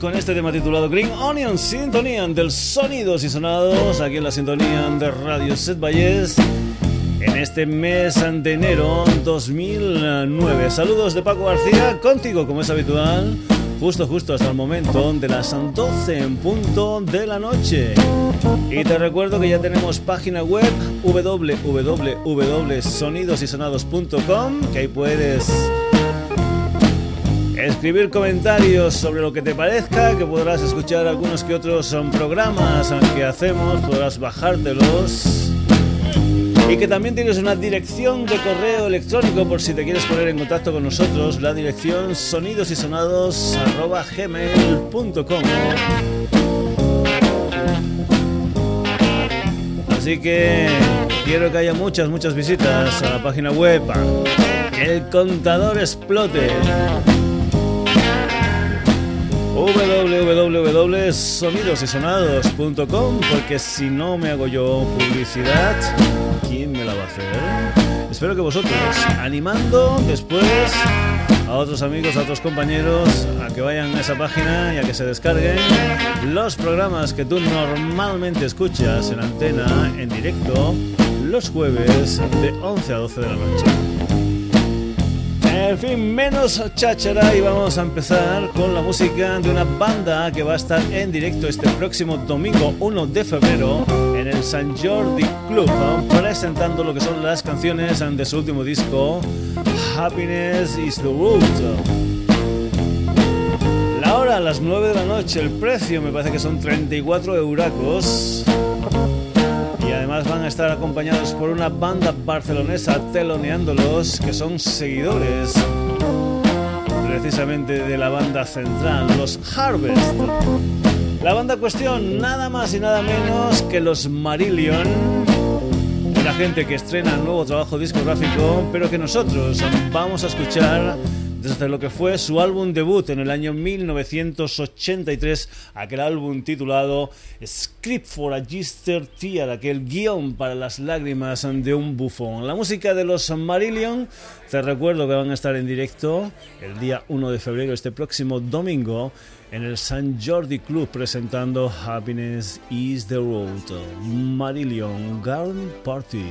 Con este tema titulado Green Onion, sintonía del sonidos y sonados aquí en la sintonía de Radio Set Valles en este mes de enero 2009. Saludos de Paco García, contigo como es habitual, justo justo hasta el momento de las 12 en punto de la noche. Y te recuerdo que ya tenemos página web www.sonidosysonados.com, que ahí puedes escribir comentarios sobre lo que te parezca, que podrás escuchar algunos que otros son programas que hacemos, podrás bajártelos. Y que también tienes una dirección de correo electrónico por si te quieres poner en contacto con nosotros, la dirección sonidosysonados.gmail.com Así que quiero que haya muchas, muchas visitas a la página web. El contador explote www.sonidosysonados.com porque si no me hago yo publicidad, ¿quién me la va a hacer? Espero que vosotros, animando después a otros amigos, a otros compañeros a que vayan a esa página y a que se descarguen los programas que tú normalmente escuchas en antena, en directo, los jueves de 11 a 12 de la noche. En fin, menos cháchara y vamos a empezar con la música de una banda que va a estar en directo este próximo domingo 1 de febrero en el San Jordi Club, presentando lo que son las canciones de su último disco, Happiness is the Root. La hora las 9 de la noche, el precio me parece que son 34 euracos además van a estar acompañados por una banda barcelonesa teloneándolos que son seguidores precisamente de la banda central, los Harvest. La banda cuestión, nada más y nada menos que los Marillion, una gente que estrena nuevo trabajo discográfico, pero que nosotros vamos a escuchar desde lo que fue su álbum debut en el año 1983, aquel álbum titulado Script for a Gister Tear, aquel guion para las lágrimas de un bufón. La música de los Marillion, te recuerdo que van a estar en directo el día 1 de febrero, este próximo domingo, en el San Jordi Club presentando Happiness is the Road. Marillion Garden Party.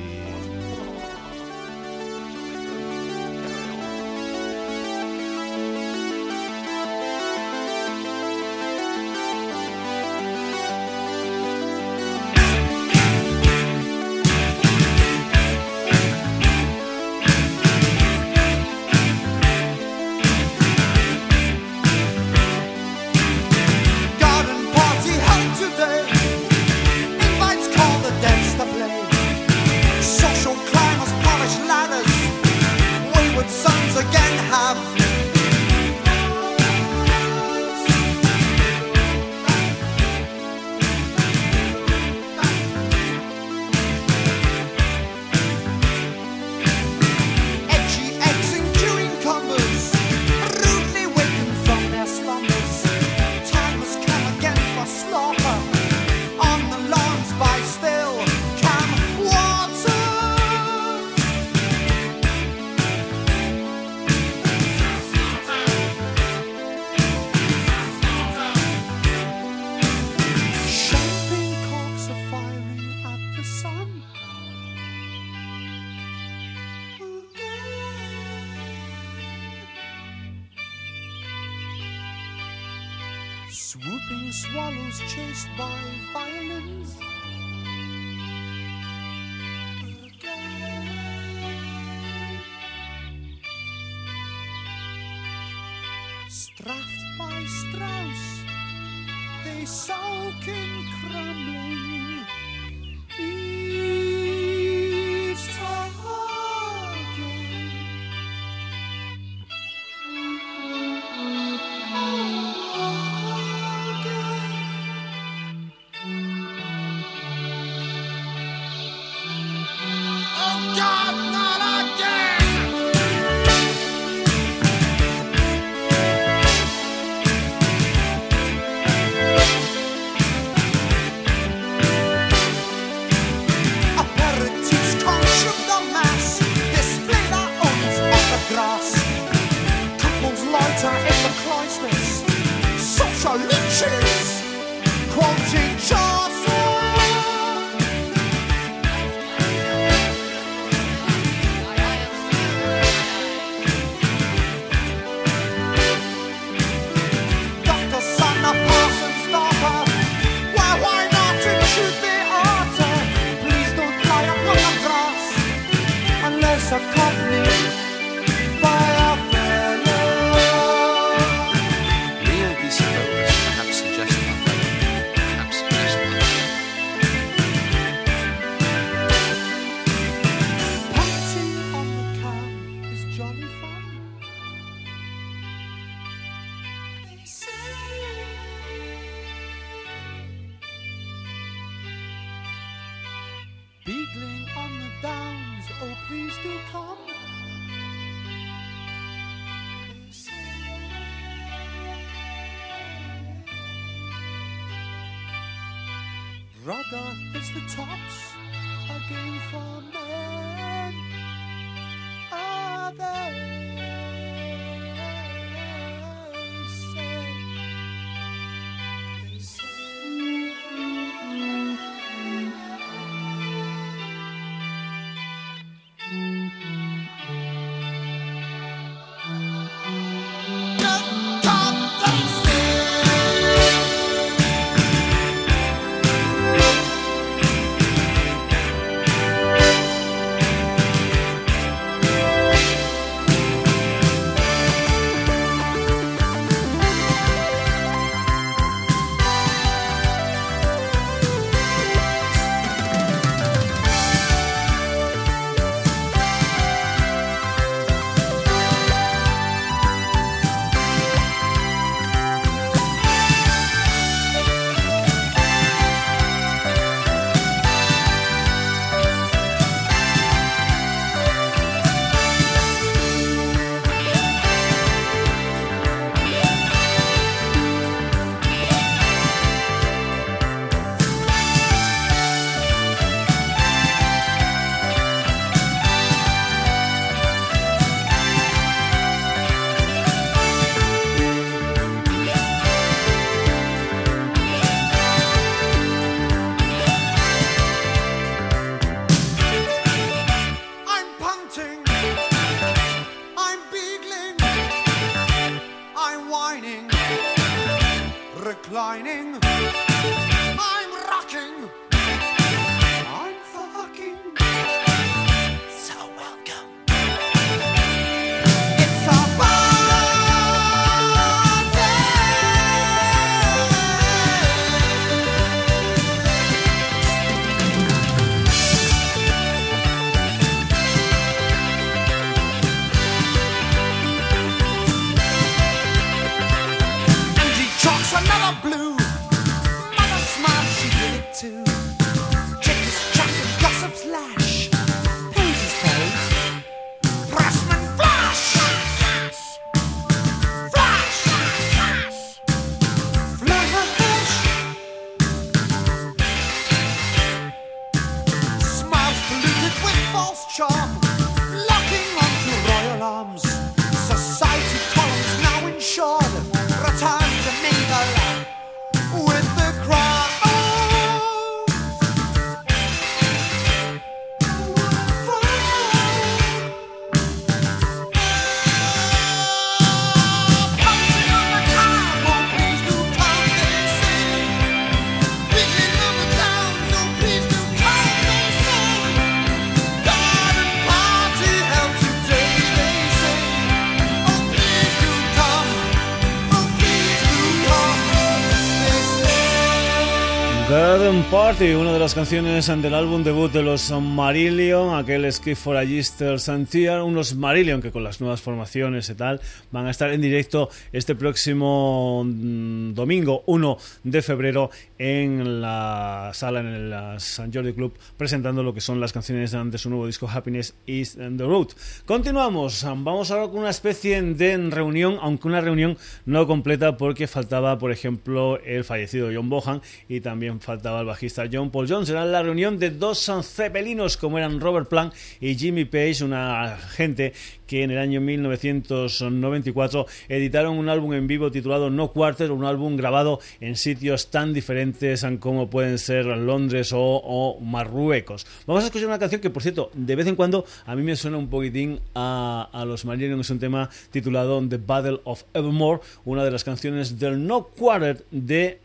Party, una de las canciones del álbum debut de los Marillion, aquel Skip for a unos Marillion que con las nuevas formaciones y tal van a estar en directo este próximo mm, domingo 1 de febrero en la sala en el San Jordi Club presentando lo que son las canciones de su nuevo disco Happiness is the Road. Continuamos, vamos ahora con una especie de reunión, aunque una reunión no completa porque faltaba, por ejemplo, el fallecido John Bohan y también falta cantaba el bajista John Paul Jones. Era la reunión de dos cepelinos como eran Robert Plant y Jimmy Page, una gente que en el año 1994 editaron un álbum en vivo titulado No Quarter, un álbum grabado en sitios tan diferentes como pueden ser Londres o, Marruecos. Vamos a escuchar una canción que, por cierto, de vez en cuando a mí me suena un poquitín a, a los Marillion, es un tema titulado The Battle of Evermore, una de las canciones del No Quarter de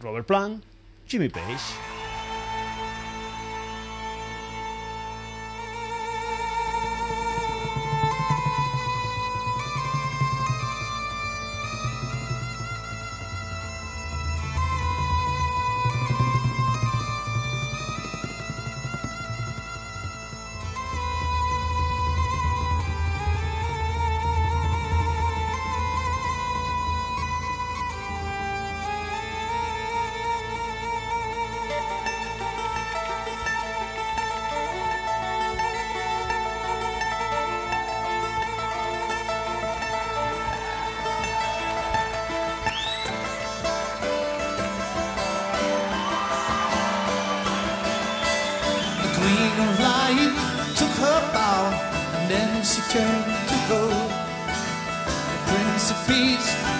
Robert Plant, Jimmy Page. wing of light took her bow, and then she turned to go. The Prince of Peace.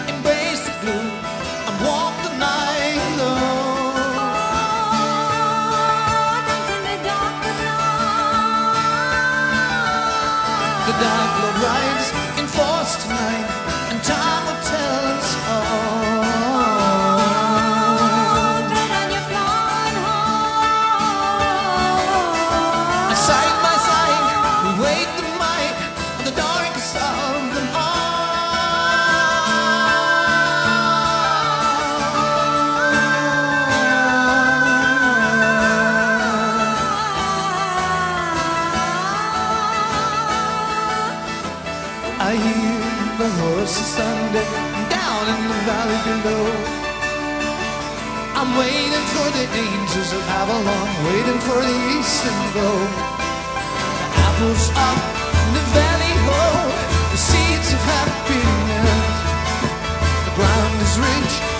the dangers of Avalon, waiting for the eastern glow. The apples up in the valley, oh, the seeds of happiness. The ground is rich.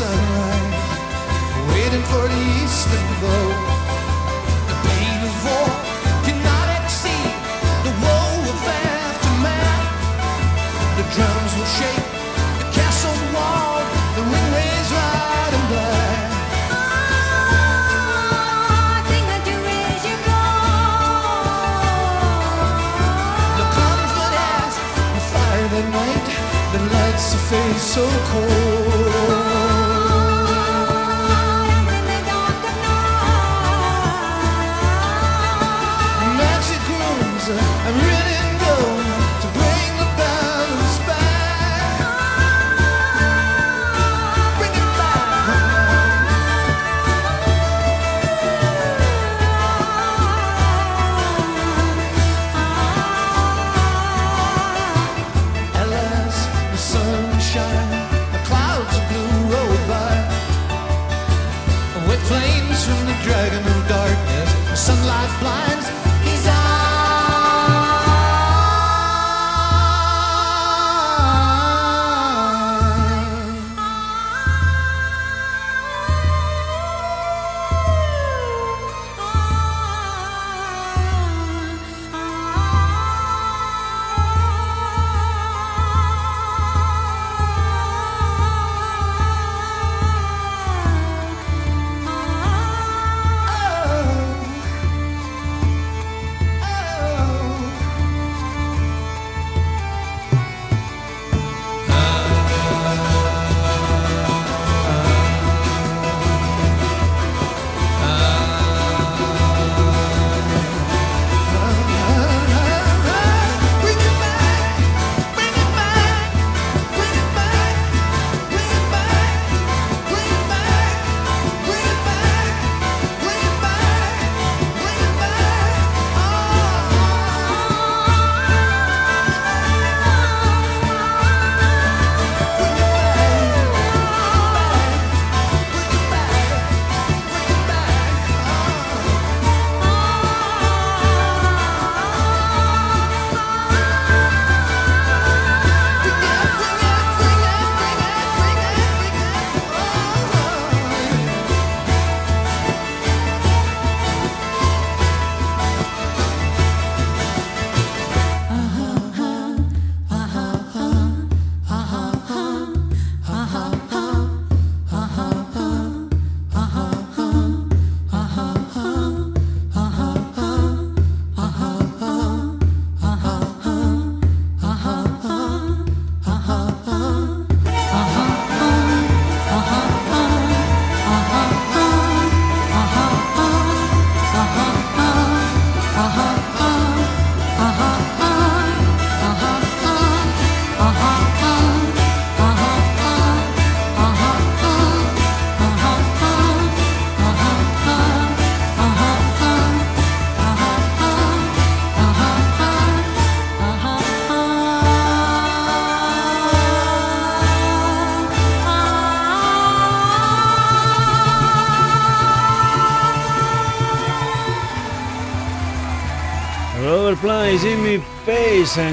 sunrise, waiting for the eastern glow. The pain of war cannot exceed the woe of aftermath. The drums will shake the castle wall, the ring rays ride in black. The night, the lights are fading so cold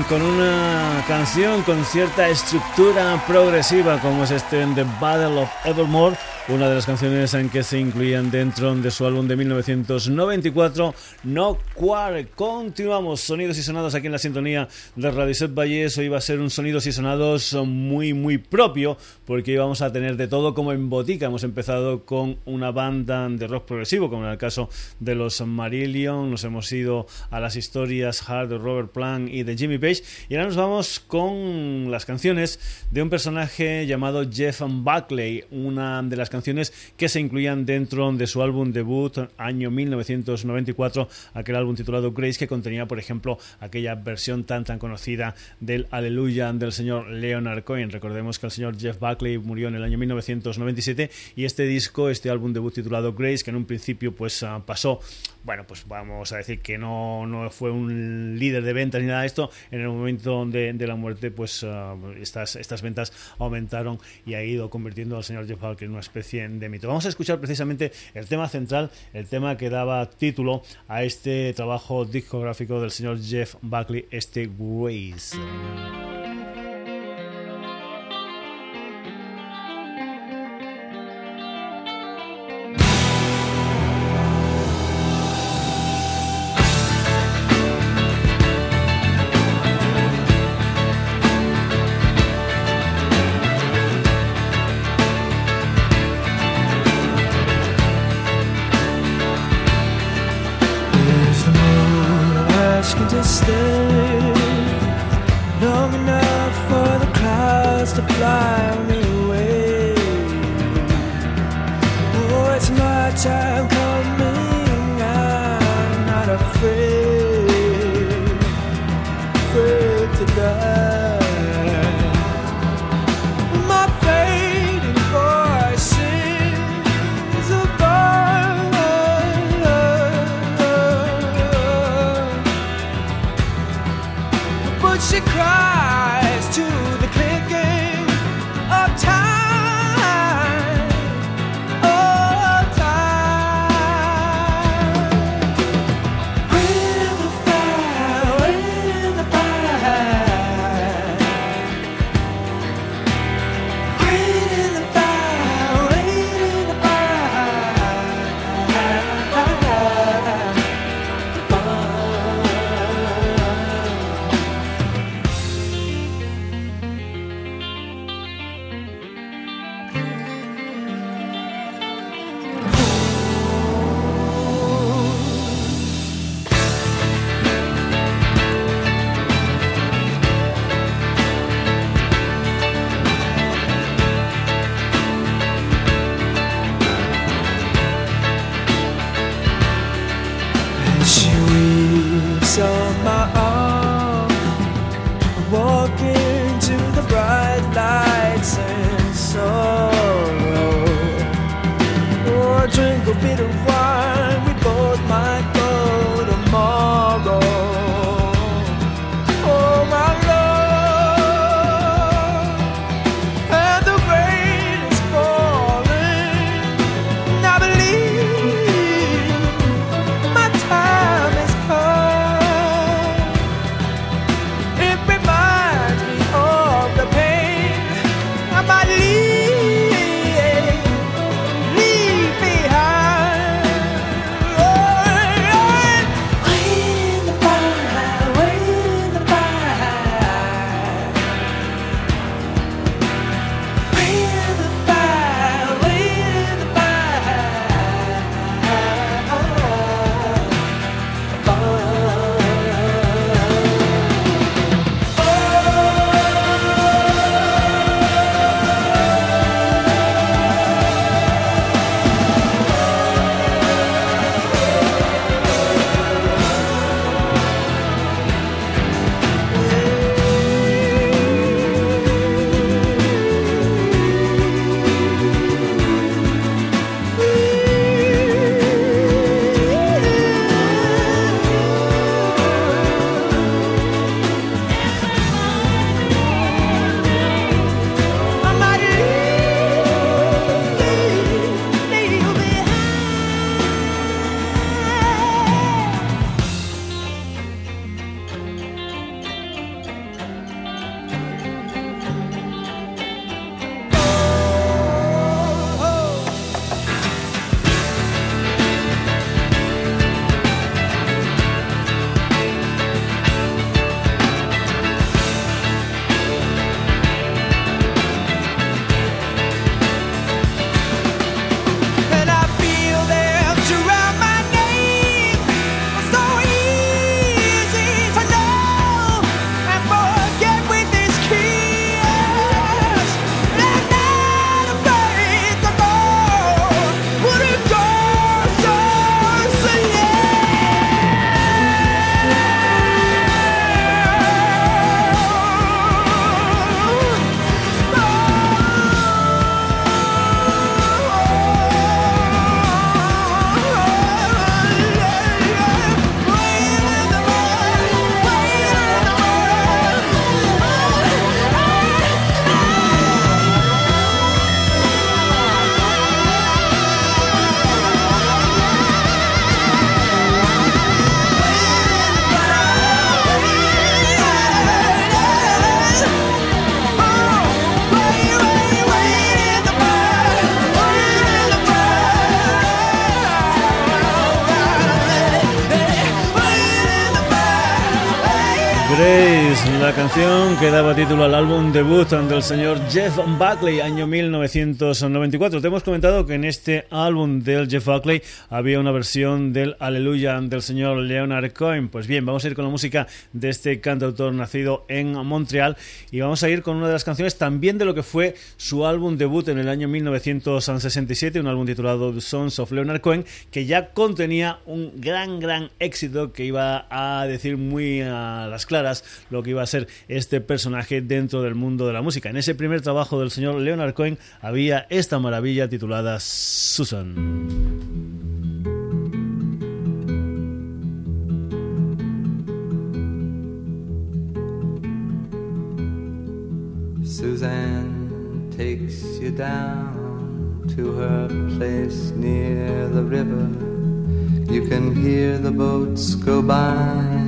Con una canción con cierta estructura progresiva como es este The Battle of Evermore una de las canciones en que se incluían dentro de su álbum de 1994, No Quark. Continuamos, sonidos y sonados aquí en la sintonía de Radio Set Valles. Hoy va a ser un sonidos y sonados muy, muy propio, porque íbamos a tener de todo como en botica. Hemos empezado con una banda de rock progresivo, como en el caso de los Marillion. Nos hemos ido a las historias hard de Robert Plant y de Jimmy Page. Y ahora nos vamos con las canciones de un personaje llamado Jeff Buckley, una de las canciones canciones que se incluían dentro de su álbum debut año 1994, aquel álbum titulado Grace que contenía, por ejemplo, aquella versión tan tan conocida del Aleluya del señor Leonard Cohen. Recordemos que el señor Jeff Buckley murió en el año 1997 y este disco, este álbum debut titulado Grace, que en un principio pues ah, pasó bueno, pues vamos a decir que no, no fue un líder de ventas ni nada de esto. En el momento de, la muerte, pues ah, estas, estas ventas aumentaron y ha ido convirtiendo al señor Jeff Buckley en una especie de mito. Vamos a escuchar precisamente el tema central, el tema que daba título a este trabajo discográfico del señor Jeff Buckley, este. Grace, long enough for the clouds to fly. Oh, it's my time coming. I'm not afraid, afraid to die. Que daba título al álbum debut del señor Jeff Buckley, año 1994. Te hemos comentado que en este álbum del Jeff Buckley había una versión del Aleluya del señor Leonard Cohen. Pues bien, vamos a ir con la música de este cantautor nacido en Montreal y vamos a ir con una de las canciones también de lo que fue su álbum debut en el año 1967, un álbum titulado The Sons of Leonard Cohen, que ya contenía un gran, gran éxito que iba a decir muy a las claras lo que iba a ser este personaje dentro del mundo de la música. En ese primer trabajo del señor Leonard Cohen había esta maravilla titulada Susan. Suzanne takes you down to her place near the river. You can hear the boats go by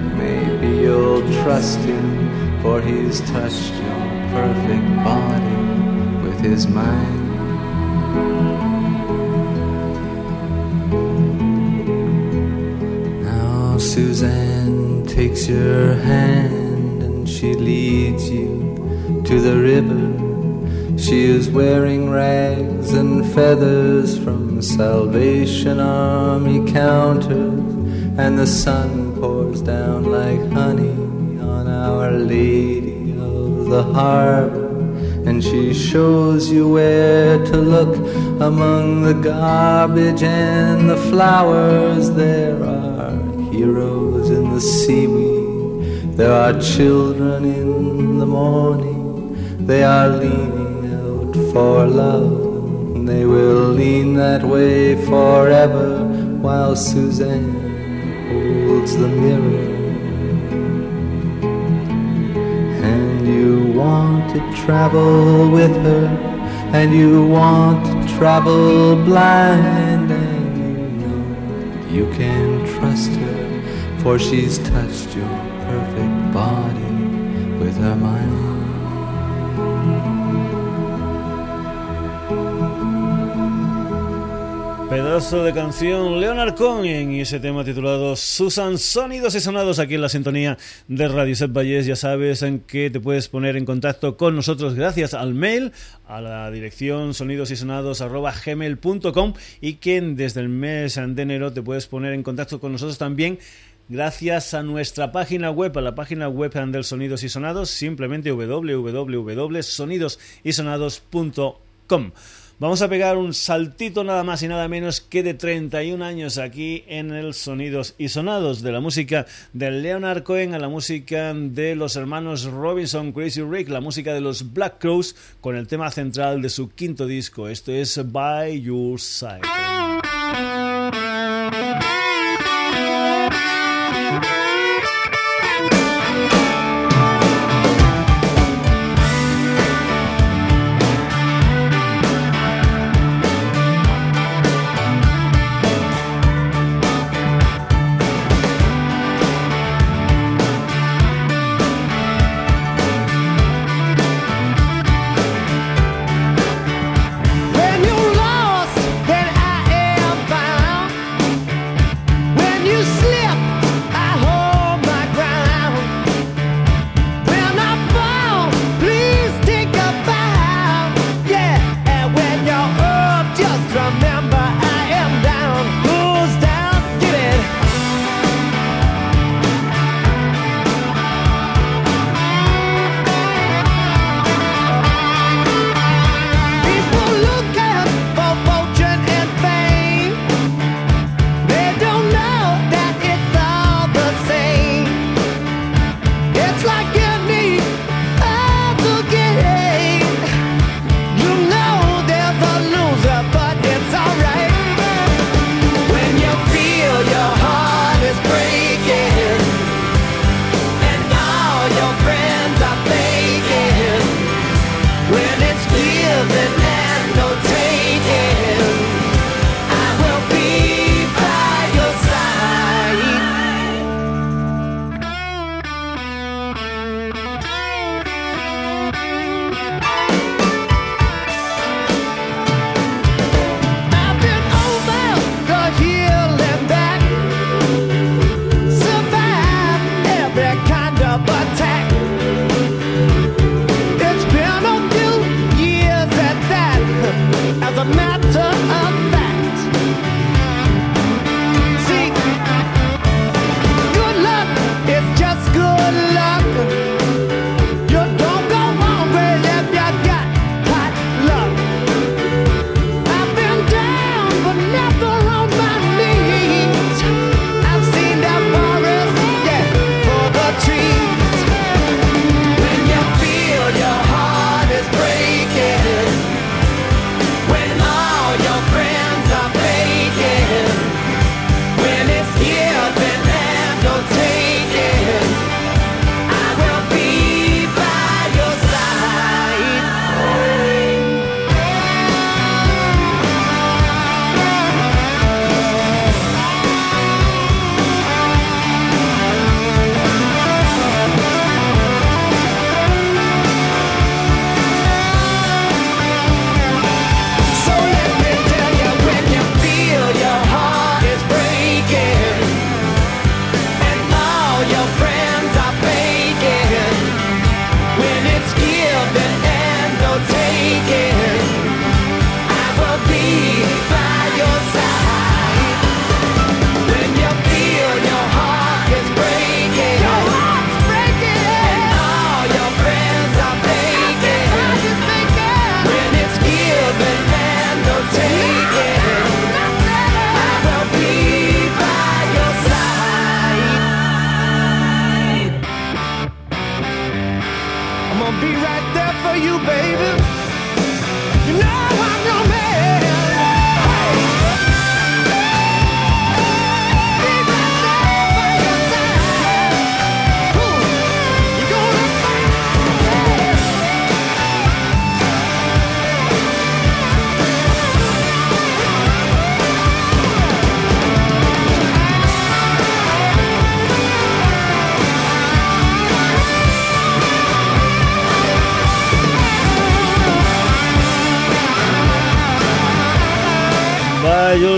you'll trust him, for he's touched your perfect body with his mind. Now Suzanne takes your hand and she leads you to the river. She is wearing rags and feathers from Salvation Army counters, and the sun pours down like honey on Our Lady of the Harbor. And she shows you where to look among the garbage and the flowers. There are heroes in the seaweed, there are children in the morning. They are leaning out for love, and they will lean that way forever while Suzanne holds the mirror. And you want to travel with her, and you want to travel blind, and you know you can trust her, for she's touched your perfect body with her mind. Pedazo de canción Leonard Cohen y ese tema titulado Susan Sonidos y Sonados aquí en la sintonía de Radio Set Valles. Ya sabes en que te puedes poner en contacto con nosotros gracias al mail a la dirección sonidosysonados.gmail.com y que desde el mes de enero te puedes poner en contacto con nosotros también gracias a nuestra página web, a la página web del Sonidos y Sonados, simplemente www.sonidosysonados.com. Vamos a pegar un saltito nada más y nada menos que de 31 años aquí en el Sonidos y Sonados, de la música de Leonard Cohen a la música de los hermanos Robinson Crazy Rick, la música de los Black Crows con el tema central de su quinto disco. Esto es By Your Side. matter.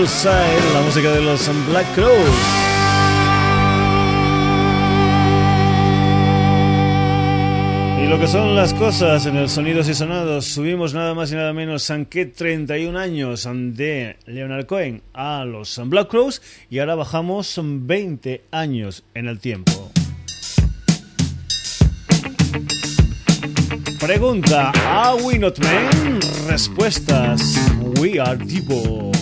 La música de los Black Crows. Y lo que son las cosas en el Sonidos y Sonados, subimos nada más y nada menos que 31 años de Leonard Cohen a los Black Crows y ahora bajamos 20 años en el tiempo. Pregunta, ¿Are we not men? Respuestas. We Are Devo.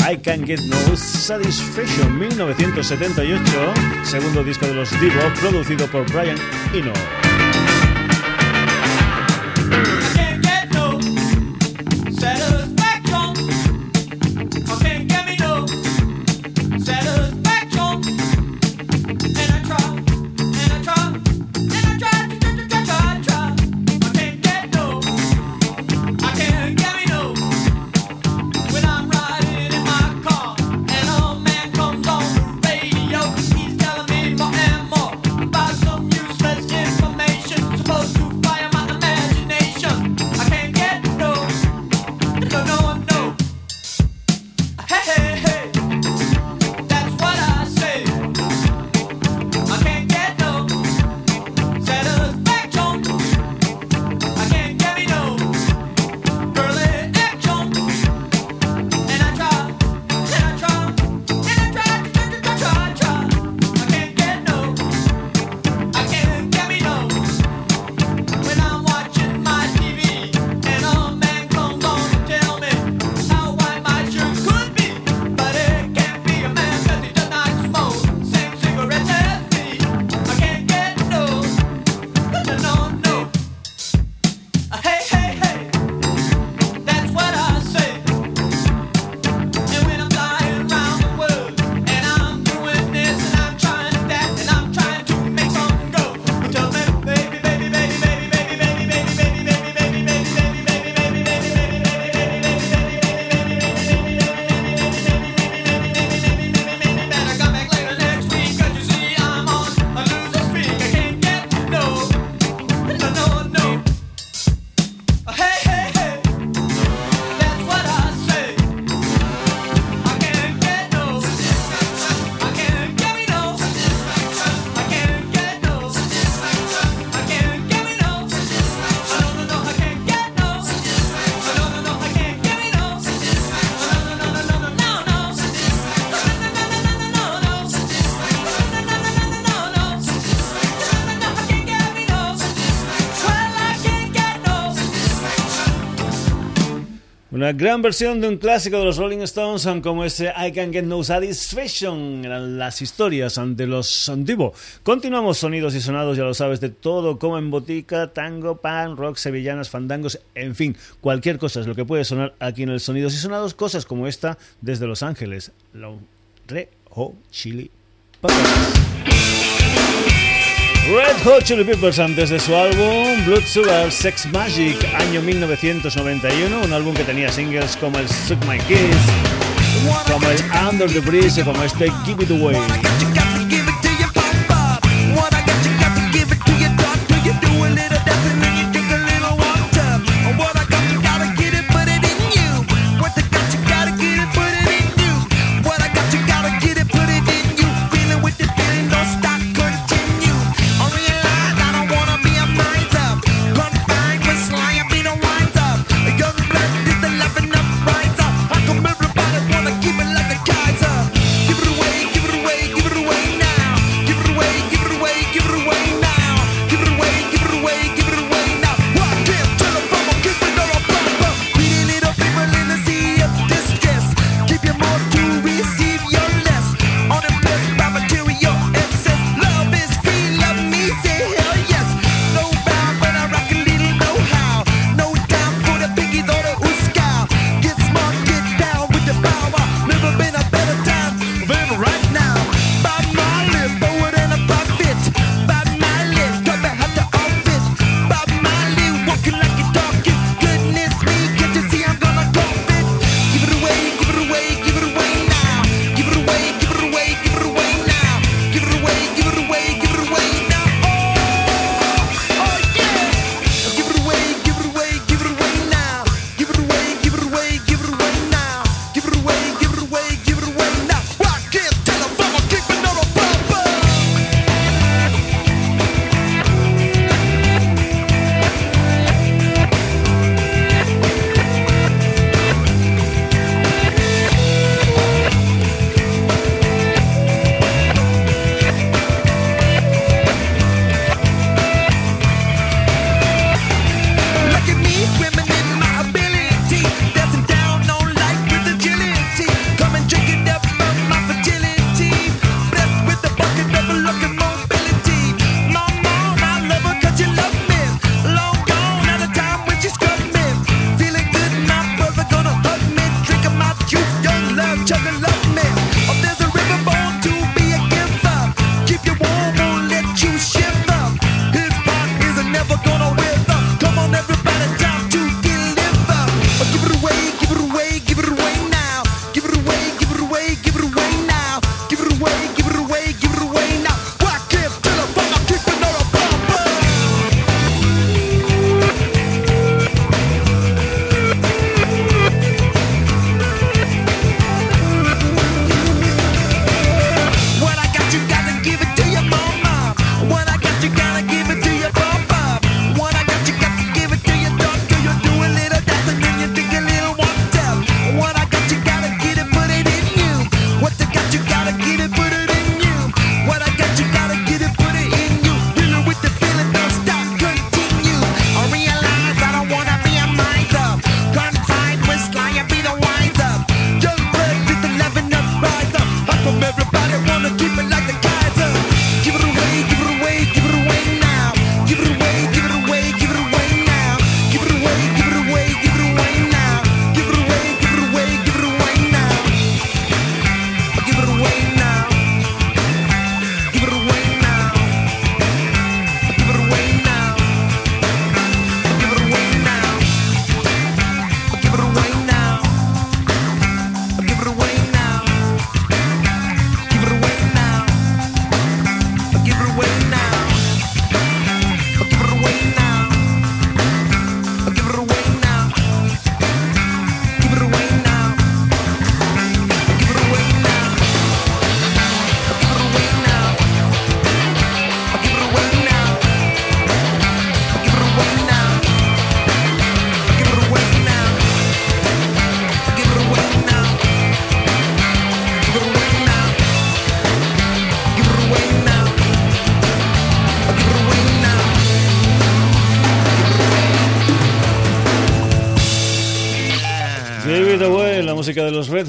I Can Get No Satisfaction 1978, segundo disco de los Divo, producido por Brian Eno. Gran versión de un clásico de los Rolling Stones como ese I Can Get No Satisfaction. Eran las historias ante los antiguos. Continuamos sonidos y sonados, ya lo sabes, de todo como en botica, tango, pan, rock, sevillanas, fandangos, en fin, cualquier cosa es lo que puede sonar aquí en el Sonidos y Sonados. Cosas como esta desde Los Ángeles. Re Ho Chili Red Hot Chili Peppers antes de su álbum Blood Sugar Sex Magic, año 1991, un álbum que tenía singles como el Suck My Kiss, como el Under the Bridge y como este give it away,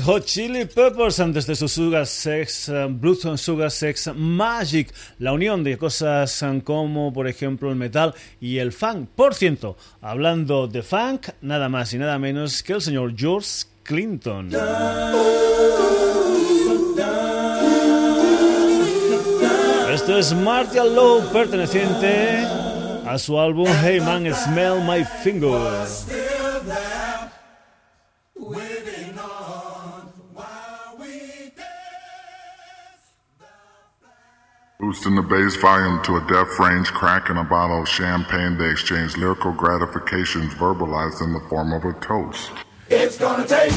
Hot Chili Peppers antes de su Sugar Sex, uh, Blues Sugar Sex Magic, la unión de cosas um, como por ejemplo el metal y el funk. Por cierto, hablando de funk, nada más y nada menos que el señor George Clinton. Esto es Martial Low perteneciente a su álbum Hey Man Smell My Fingers. Boosting the bass volume to a deaf range, cracking a bottle of champagne, they exchange lyrical gratifications verbalized in the form of a toast. It's gonna take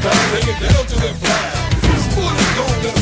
Take it down to that This Spoiling, is gonna.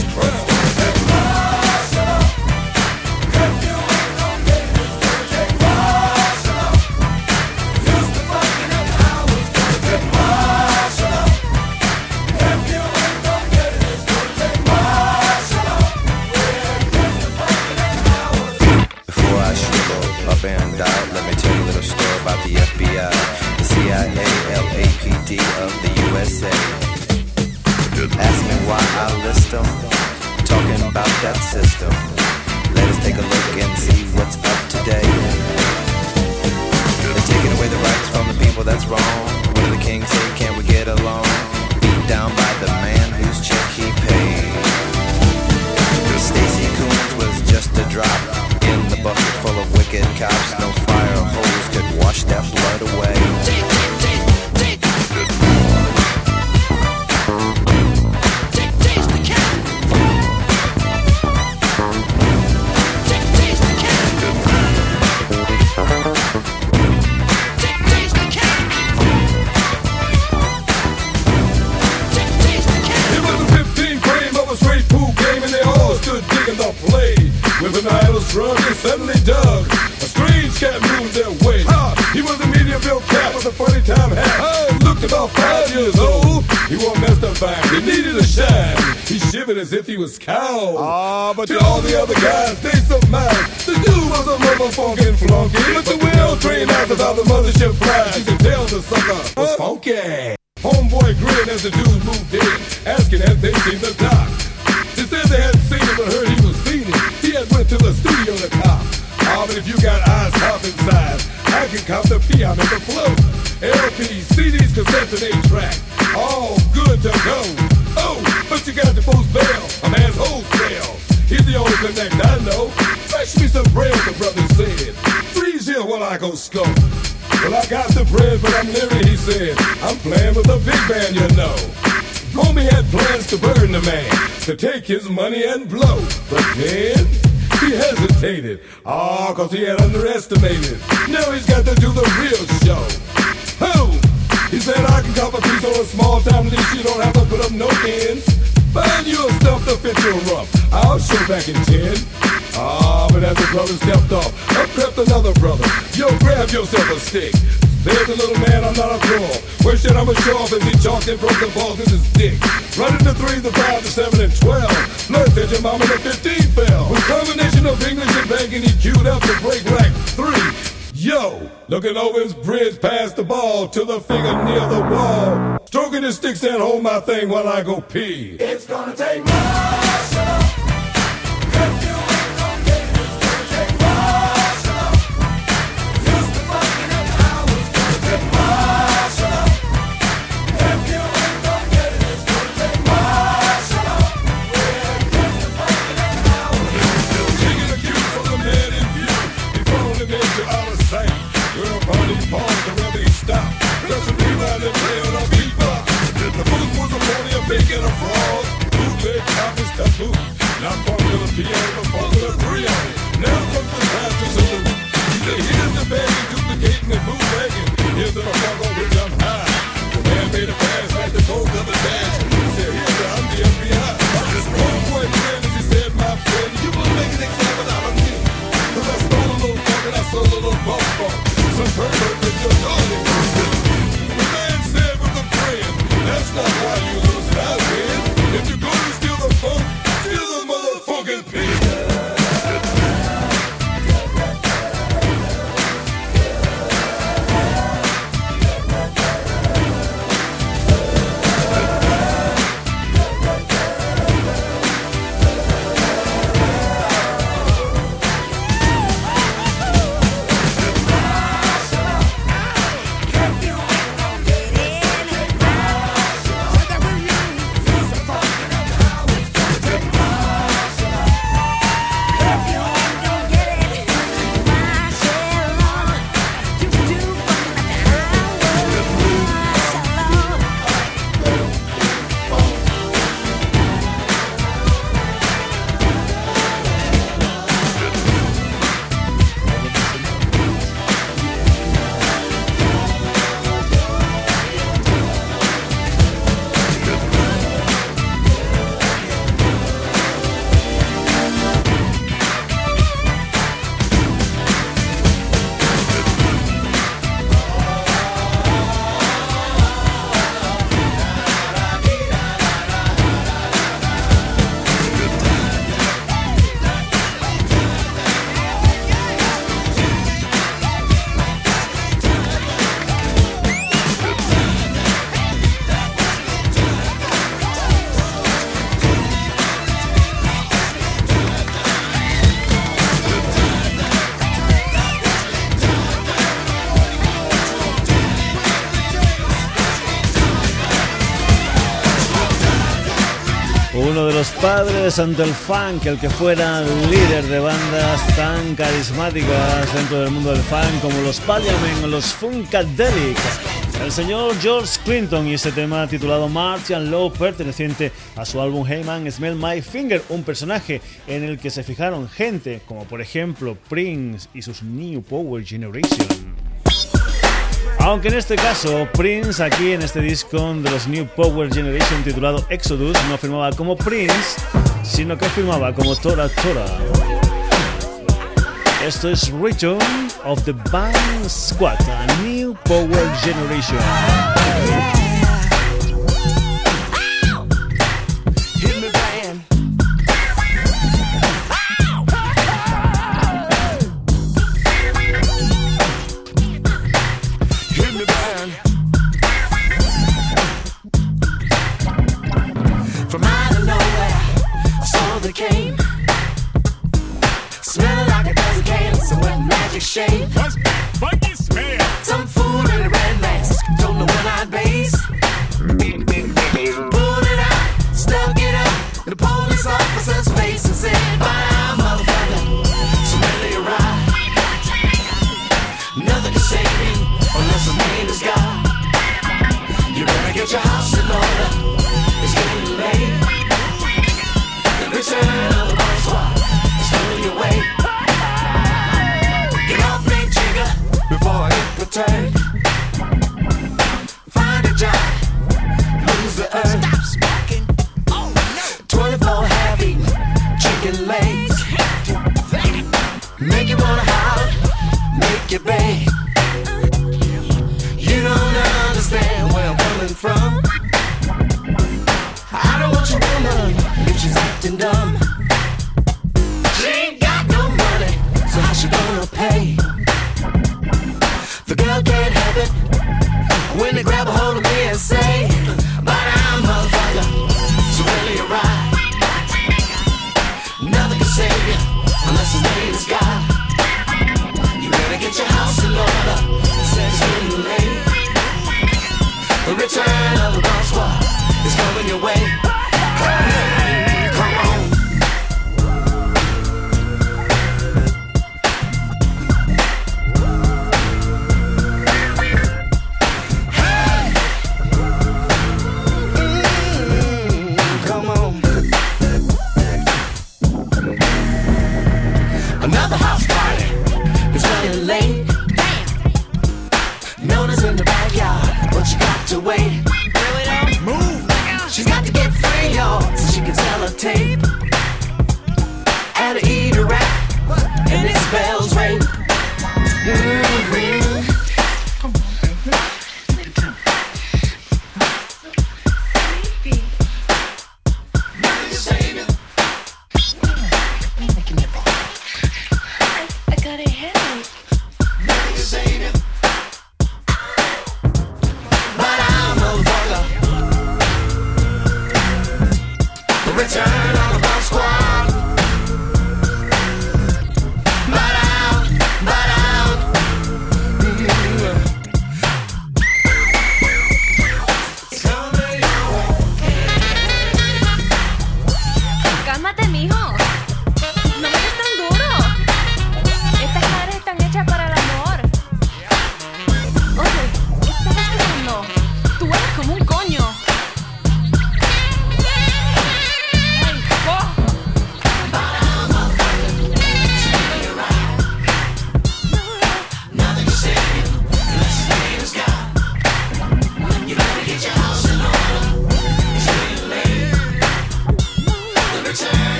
LPs, CDs, cassettes, and eight track. All good to go. Oh, but you got to post bail, a man's wholesale. He's the only connect I know. Fetch me some bread, the brother said. Freeze here while I go scope. Well, I got the bread, but I'm leery, he said. I'm playing with a big man, you know. Homie had plans to burn the man, to take his money and blow. But then, he hesitated. Ah, oh, cause he had underestimated. Now he's got to do the real show. Who? He said I can cop a piece on a small town lease, you don't have to put up no ends. Find you a stuff to fit your rump. I'll show back in ten. Ah, but as the brother stepped off, up crept another brother. Yo, grab yourself a stick. There's a little man, I'm not a draw. Where should I show off as he chalked and broke the balls in his dick? Running the three, the five, the seven, and twelve. Blood said your mama the 15 fell. With combination of English and banging, he queued up to break rack three. Yo, looking over his bridge past the ball to the figure near the wall. Stroking his sticks and hold my thing while I go pee. It's gonna take more. uno making a fraud. Bootleg copies taboo. Not popular piano, popular griot. Now comes the time to salute. So here's the baby duplicating and bootlegging. Here's the Apollo which the jump high. The man made a pass like the cold of the dash. He said, "Here, the, I'm the FBI. This one boy friend, as he said, my friend, you will make an example out of me. Cause I stole a little funk and I sold a little bump funk. Some padres ante el funk, el que fuera líder de bandas tan carismáticas dentro del mundo del funk como los Parliament o los Funkadelic. El señor George Clinton y ese tema titulado Martian Law perteneciente a su álbum Heyman Smell My Finger, un personaje en el que se fijaron gente como por ejemplo Prince y sus New Power Generation. Aunque en este caso Prince aquí en este disco de los New Power Generation titulado Exodus no firmaba como Prince, sino que firmaba como Tora Tora. Esto es Return of the Band Squad, a New Power Generation.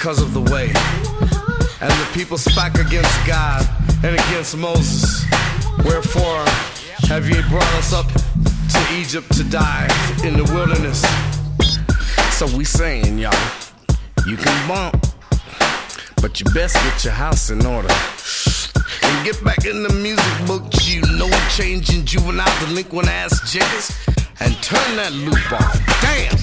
Because of the way. And the people spake against God and against Moses. Wherefore have ye brought us up to Egypt to die in the wilderness? So we saying, y'all, you can bump, but you best get your house in order. And get back in the music books, you know changing juvenile delinquent ass jiggers, and turn that loop off. Damn!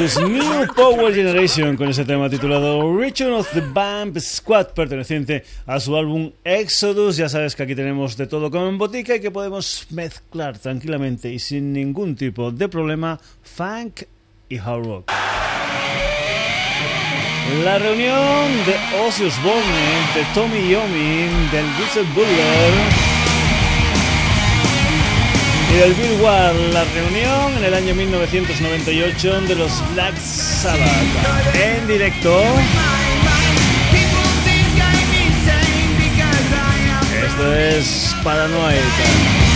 New Power Generation con ese tema titulado Return of the Vamp Squad perteneciente a su álbum Exodus. Ya sabes que aquí tenemos de todo como en botica y que podemos mezclar tranquilamente y sin ningún tipo de problema funk y hard rock. La reunión de Ozzy Osbourne, de Tommy Yomi, del Richard Butler y del Bill Ward, la reunión en el año 1998 de los Black Sabbath en directo. Esto es Paranoia.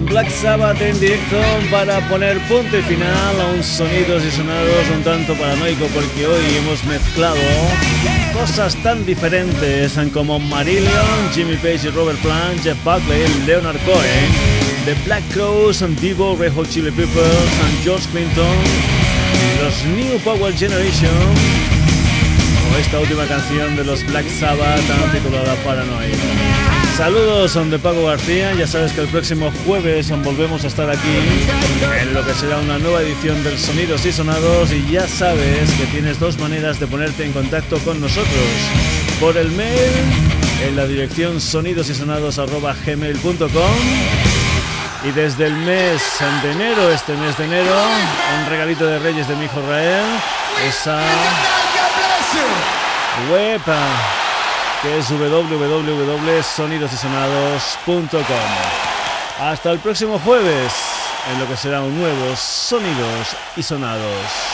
Black Sabbath en directo para poner punto y final a un sonidos y sonados un tanto paranoico porque hoy hemos mezclado cosas tan diferentes como Marillion, Jimmy Page y Robert Plant, Jeff Buckley, Leonard Cohen, The Black Crows, and Divo, Red Hot Chili Peppers, and George Clinton, los New Power Generation o esta última canción de los Black Sabbath titulada Paranoia. Saludos son de Paco García, ya sabes que el próximo jueves volvemos a estar aquí en lo que será una nueva edición del Sonidos y Sonados. Y ya sabes que tienes dos maneras de ponerte en contacto con nosotros. Por el mail en la dirección sonidosysonados.gmail.com y desde el mes de enero, este mes de enero, un regalito de Reyes de mi hijo Rael, esa web que es www.sonidosysonados.com. Hasta el próximo jueves en lo que será un nuevo Sonidos y Sonados.